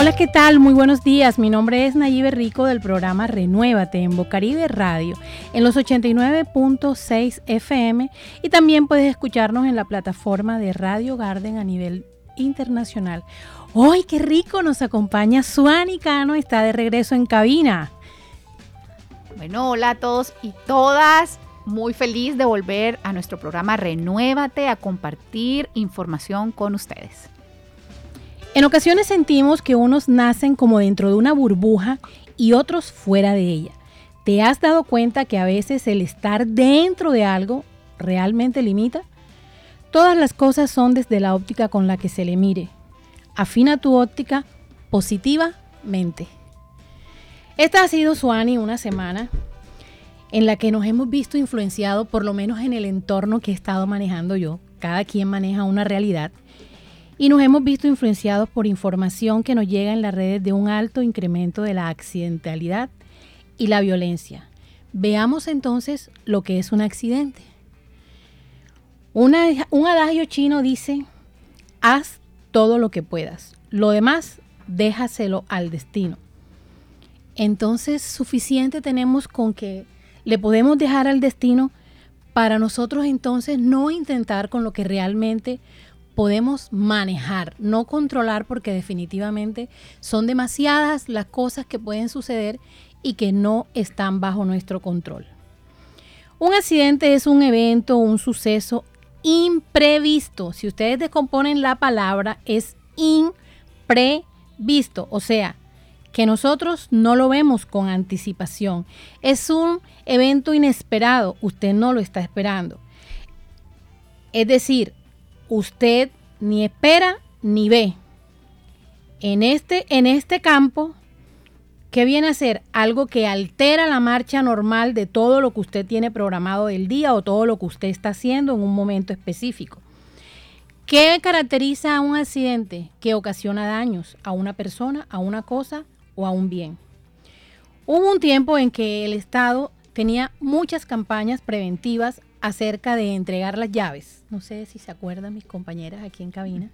Hola, ¿qué tal? Muy buenos días. Mi nombre es Nayibe Rico del programa Renuévate en Bocaribe Radio en los 89.6 FM y también puedes escucharnos en la plataforma de Radio Garden a nivel internacional. ¡Ay, qué rico! Nos acompaña Suani Cano, está de regreso en cabina. Bueno, hola a todos y todas. Muy feliz de volver a nuestro programa Renuévate a compartir información con ustedes. En ocasiones sentimos que unos nacen como dentro de una burbuja y otros fuera de ella. ¿Te has dado cuenta que a veces el estar dentro de algo realmente limita? Todas las cosas son desde la óptica con la que se le mire. Afina tu óptica positivamente. Esta ha sido, Suani, una semana en la que nos hemos visto influenciados, por lo menos en el entorno que he estado manejando yo. Cada quien maneja una realidad y nos hemos visto influenciados por información que nos llega en las redes de un alto incremento de la accidentalidad y la violencia. Veamos entonces lo que es un accidente. un adagio chino dice, haz todo lo que puedas, lo demás déjaselo al destino. Entonces suficiente tenemos con que le podemos dejar al destino para nosotros entonces no intentar con lo que realmente podemos manejar, no controlar porque definitivamente son demasiadas las cosas que pueden suceder y que no están bajo nuestro control. Un accidente es un evento, un suceso imprevisto. Si ustedes descomponen la palabra, es imprevisto, o sea, que nosotros no lo vemos con anticipación. Es un evento inesperado, usted no lo está esperando. Es decir, usted ni espera ni ve. En este, en este campo, ¿qué viene a ser? Algo que altera la marcha normal de todo lo que usted tiene programado del día o todo lo que usted está haciendo en un momento específico. ¿Qué caracteriza a un accidente? Que ocasiona daños a una persona, a una cosa o a bien. Hubo un tiempo en que el Estado tenía muchas campañas preventivas acerca de entregar las llaves. No sé si se acuerdan mis compañeras aquí en cabina.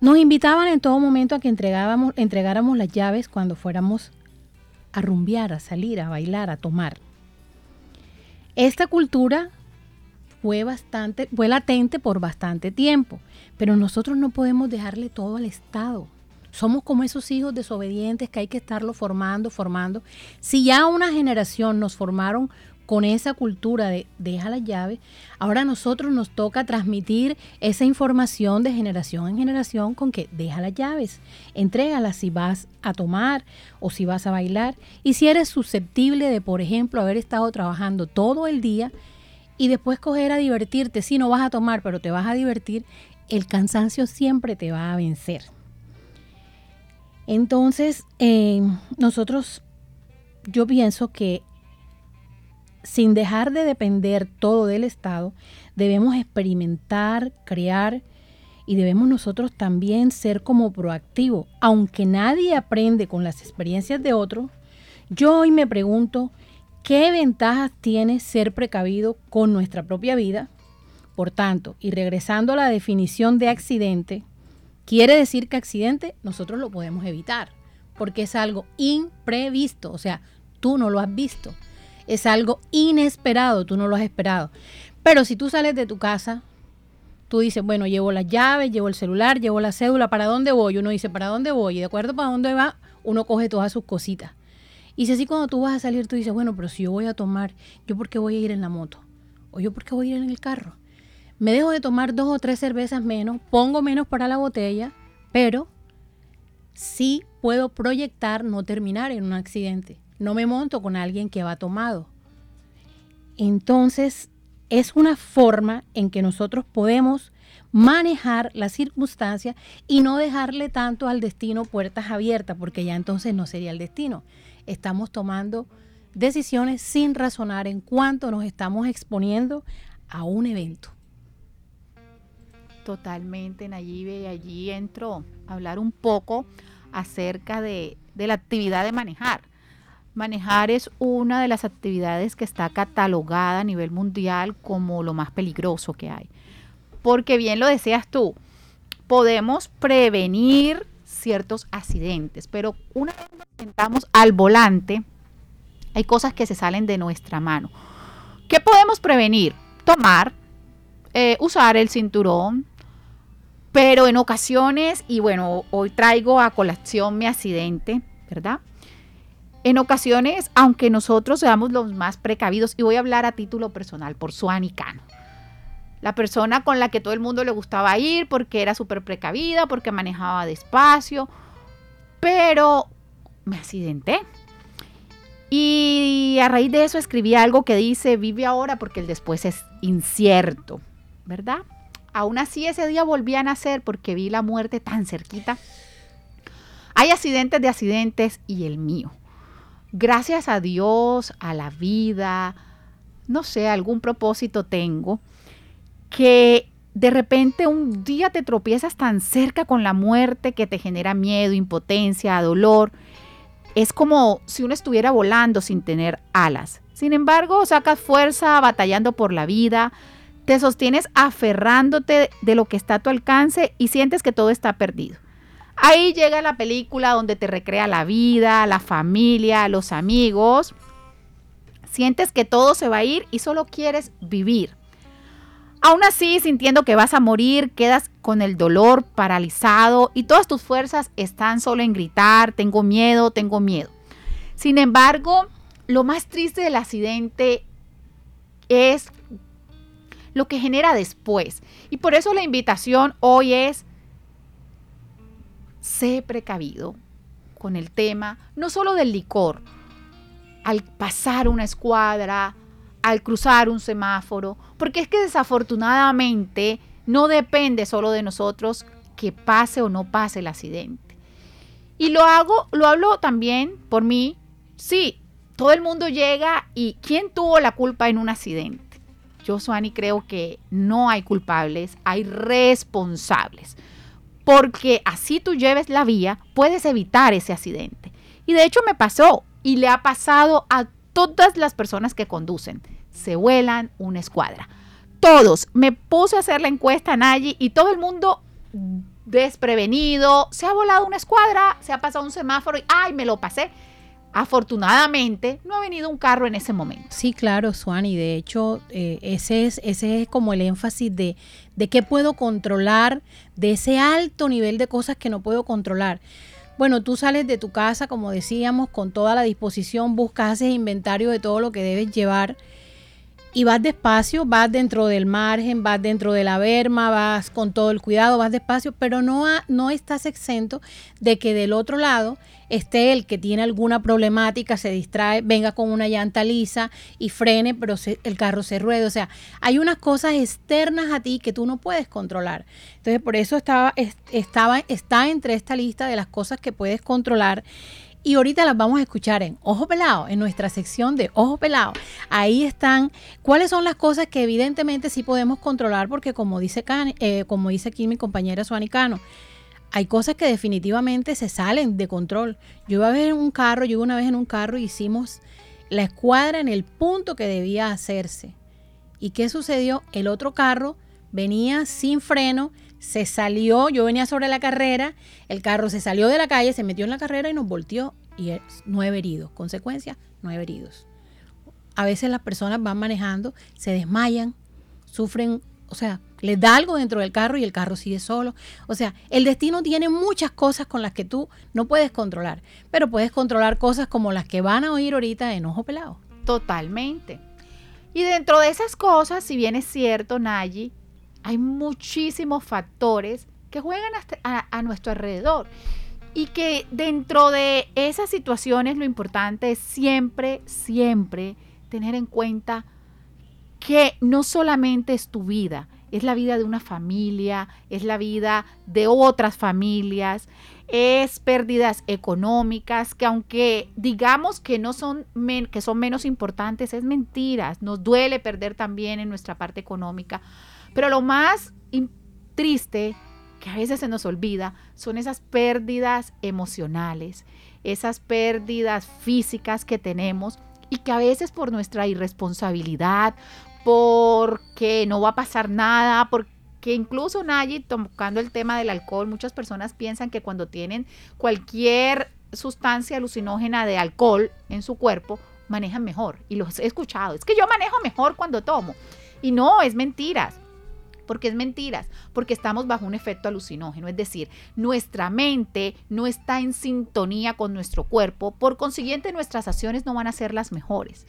Nos invitaban en todo momento a que entregáramos las llaves cuando fuéramos a rumbear, a salir, a bailar, a tomar. Esta cultura fue bastante, fue latente por bastante tiempo, pero nosotros no podemos dejarle todo al Estado. Somos como esos hijos desobedientes que hay que estarlo formando, formando. Si ya una generación nos formaron con esa cultura de deja la llave, ahora a nosotros nos toca transmitir esa información de generación en generación con que deja las llaves, entrégalas si vas a tomar o si vas a bailar. Y si eres susceptible de, por ejemplo, haber estado trabajando todo el día y después coger a divertirte, si no vas a tomar, pero te vas a divertir, el cansancio siempre te va a vencer. Entonces, eh, nosotros, yo pienso que sin dejar de depender todo del Estado, debemos experimentar, crear y debemos nosotros también ser como proactivos. Aunque nadie aprende con las experiencias de otros, yo hoy me pregunto, ¿qué ventajas tiene ser precavido con nuestra propia vida? Por tanto, y regresando a la definición de accidente, quiere decir que accidente nosotros lo podemos evitar, porque es algo imprevisto, o sea, tú no lo has visto es algo inesperado, tú no lo has esperado. Pero si tú sales de tu casa, tú dices, bueno, llevo las llaves, llevo el celular, llevo la cédula, ¿para dónde voy? Uno dice, ¿para dónde voy? Y de acuerdo para dónde va, uno coge todas sus cositas. Y si así cuando tú vas a salir, tú dices, bueno, pero si yo voy a tomar, ¿yo por qué voy a ir en la moto? ¿O yo por qué voy a ir en el carro? Me dejo de tomar dos o tres cervezas menos, pongo menos para la botella, pero sí puedo proyectar no terminar en un accidente. No me monto con alguien que va tomado. Entonces, es una forma en que nosotros podemos manejar las circunstancias y no dejarle tanto al destino puertas abiertas, porque ya entonces no sería el destino. Estamos tomando decisiones sin razonar en cuánto nos estamos exponiendo a un evento. Totalmente, Nayibe, y allí entro a hablar un poco acerca de, la actividad de manejar Manejar es una de las actividades que está catalogada a nivel mundial como lo más peligroso que hay. Porque bien lo decías tú, podemos prevenir ciertos accidentes, pero una vez nos sentamos al volante, hay cosas que se salen de nuestra mano. ¿Qué podemos prevenir? Tomar, eh, usar el cinturón, pero en ocasiones, y bueno, hoy traigo a colación mi accidente, ¿verdad? En ocasiones, aunque nosotros seamos los más precavidos, y voy a hablar a título personal por Suani Cano, la persona con la que todo el mundo le gustaba ir porque era súper precavida, porque manejaba despacio, pero me accidenté. Y a raíz de eso escribí algo que dice, vive ahora porque el después es incierto, ¿verdad? Aún así ese día volví a nacer porque vi la muerte tan cerquita. Hay accidentes de accidentes y el mío gracias a Dios, a la vida, no sé, algún propósito tengo, que de repente un día te tropiezas tan cerca con la muerte que te genera miedo, impotencia, dolor. Es como si uno estuviera volando sin tener alas. Sin embargo, sacas fuerza batallando por la vida, te sostienes aferrándote de lo que está a tu alcance y sientes que todo está perdido. Ahí llega la película donde te recrea la vida, la familia, los amigos. Sientes que todo se va a ir y solo quieres vivir. Aún así, sintiendo que vas a morir, quedas con el dolor paralizado y todas tus fuerzas están solo en gritar, tengo miedo, tengo miedo. Sin embargo, lo más triste del accidente es lo que genera después. Y por eso la invitación hoy es sé precavido con el tema, no solo del licor, al pasar una escuadra, al cruzar un semáforo, porque es que desafortunadamente no depende solo de nosotros que pase o no pase el accidente. Y lo hago, lo hablo también por mí. Sí, todo el mundo llega y ¿quién tuvo la culpa en un accidente? Yo, Suani, creo que no hay culpables, hay responsables porque así tú lleves la vía, puedes evitar ese accidente. Y de hecho me pasó y le ha pasado a todas las personas que conducen. Se vuelan una escuadra. Todos. Me puse a hacer la encuesta en allí y todo el mundo desprevenido. Se ha volado una escuadra, se ha pasado un semáforo y ¡ay, me lo pasé! Afortunadamente, no ha venido un carro en ese momento. Sí, claro, Suani. De hecho, eh, ese, es, ese es como el énfasis de, de qué puedo controlar, de ese alto nivel de cosas que no puedo controlar. Bueno, tú sales de tu casa, como decíamos, con toda la disposición, buscas, haces inventario de todo lo que debes llevar y vas despacio, vas dentro del margen, vas dentro de la berma, vas con todo el cuidado, vas despacio, pero no, no estás exento de que del otro lado esté el que tiene alguna problemática, se distrae, venga con una llanta lisa y frene, pero el carro se ruede. O sea, hay unas cosas externas a ti que tú no puedes controlar. Entonces, por eso estaba, estaba, está entre esta lista de las cosas que puedes controlar y ahorita las vamos a escuchar en Ojo Pelado, en nuestra sección de Ojo Pelado. Ahí están cuáles son las cosas que evidentemente sí podemos controlar, porque como dice, eh, como dice aquí mi compañera Suanicano, hay cosas que definitivamente se salen de control. Yo iba a ver en un carro, yo iba una vez en un carro y hicimos la escuadra en el punto que debía hacerse. ¿Y qué sucedió? El otro carro venía sin freno se salió, yo venía sobre la carrera, el carro se salió de la calle, se metió en la carrera y nos volteó y nueve heridos. Consecuencia, nueve heridos. A veces las personas van manejando, se desmayan, sufren, o sea, les da algo dentro del carro y el carro sigue solo. O sea, el destino tiene muchas cosas con las que tú no puedes controlar, pero puedes controlar cosas como las que van a oír ahorita en Ojo Pelado. Totalmente. Y dentro de esas cosas, si bien es cierto, Nayi, hay muchísimos factores que juegan a, nuestro alrededor y que dentro de esas situaciones lo importante es siempre, siempre tener en cuenta que no solamente es tu vida, es la vida de una familia, es la vida de otras familias, es pérdidas económicas que aunque digamos que no son que son menos importantes, es mentiras, nos duele perder también en nuestra parte económica, pero lo más triste, que a veces se nos olvida, son esas pérdidas emocionales, esas pérdidas físicas que tenemos y que a veces por nuestra irresponsabilidad, porque no va a pasar nada, porque incluso Nayi, tocando el tema del alcohol, muchas personas piensan que cuando tienen cualquier sustancia alucinógena de alcohol en su cuerpo, manejan mejor. Y los he escuchado. Es que yo manejo mejor cuando tomo. Y no, es mentiras. Porque es mentiras? Porque estamos bajo un efecto alucinógeno, es decir, nuestra mente no está en sintonía con nuestro cuerpo, por consiguiente nuestras acciones no van a ser las mejores.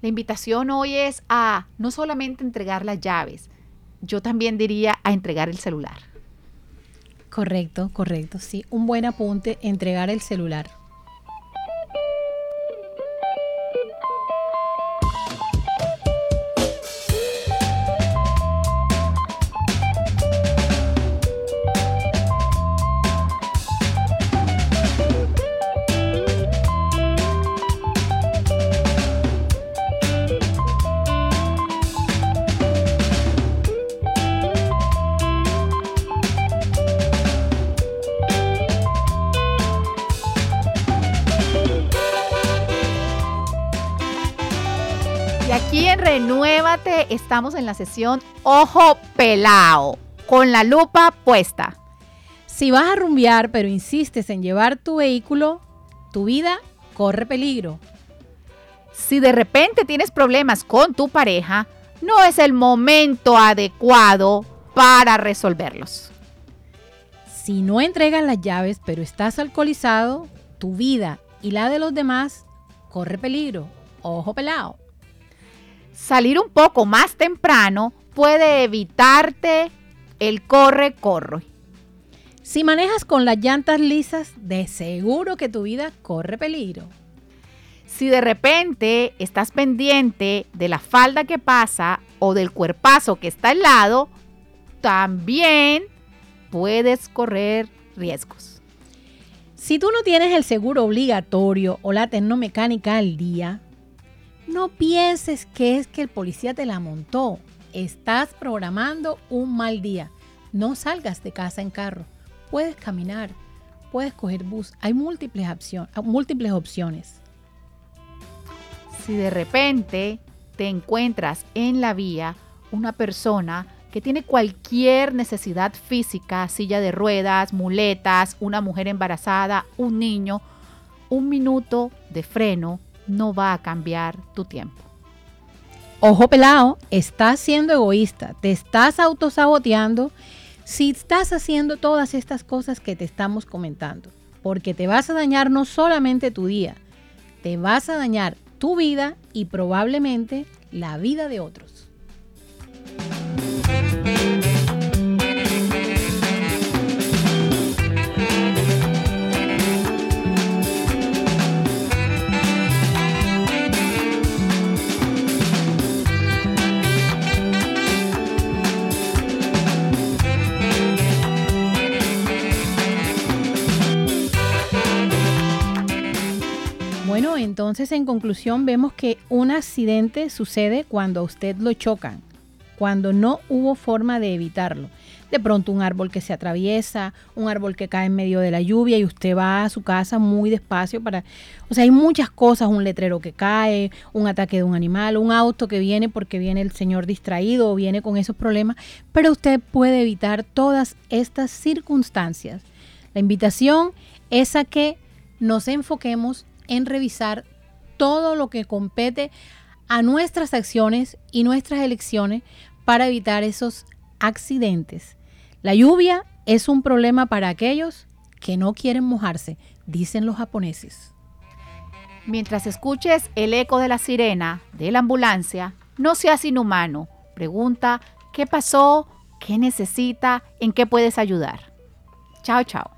La invitación hoy es a no solamente entregar las llaves, yo también diría a entregar el celular. Correcto, correcto, sí. Un buen apunte, entregar el celular. Estamos en la sesión Ojo Pelao, con la lupa puesta. Si vas a rumbear pero insistes en llevar tu vehículo, tu vida corre peligro. Si de repente tienes problemas con tu pareja, no es el momento adecuado para resolverlos. Si no entregas las llaves pero estás alcoholizado, tu vida y la de los demás corre peligro. Ojo pelado salir un poco más temprano puede evitarte el corre-corre. Si manejas con las llantas lisas, de seguro que tu vida corre peligro. Si de repente estás pendiente de la falda que pasa o del cuerpazo que está al lado, también puedes correr riesgos. Si tú no tienes el seguro obligatorio o la tecnomecánica al día, no pienses que es que el policía te la montó. Estás programando un mal día. No salgas de casa en carro. Puedes caminar, puedes coger bus. Hay múltiples, múltiples opciones. Si de repente te encuentras en la vía una persona que tiene cualquier necesidad física, silla de ruedas, muletas, una mujer embarazada, un niño, un minuto de freno no va a cambiar tu tiempo. Ojo pelado, estás siendo egoísta, te estás autosaboteando si estás haciendo todas estas cosas que te estamos comentando, porque te vas a dañar no solamente tu día, te vas a dañar tu vida y probablemente la vida de otros. Entonces en conclusión vemos que un accidente sucede cuando a usted lo chocan, cuando no hubo forma de evitarlo. De pronto un árbol que se atraviesa, un árbol que cae en medio de la lluvia y usted va a su casa muy despacio para... O sea, hay muchas cosas, un letrero que cae, un ataque de un animal, un auto que viene porque viene el señor distraído o viene con esos problemas, pero usted puede evitar todas estas circunstancias. La invitación es a que nos enfoquemos en revisar todo lo que compete a nuestras acciones y nuestras elecciones para evitar esos accidentes. La lluvia es un problema para aquellos que no quieren mojarse, dicen los japoneses. Mientras escuches el eco de la sirena de la ambulancia, no seas inhumano. Pregunta qué pasó, qué necesita, en qué puedes ayudar. Chao, chao.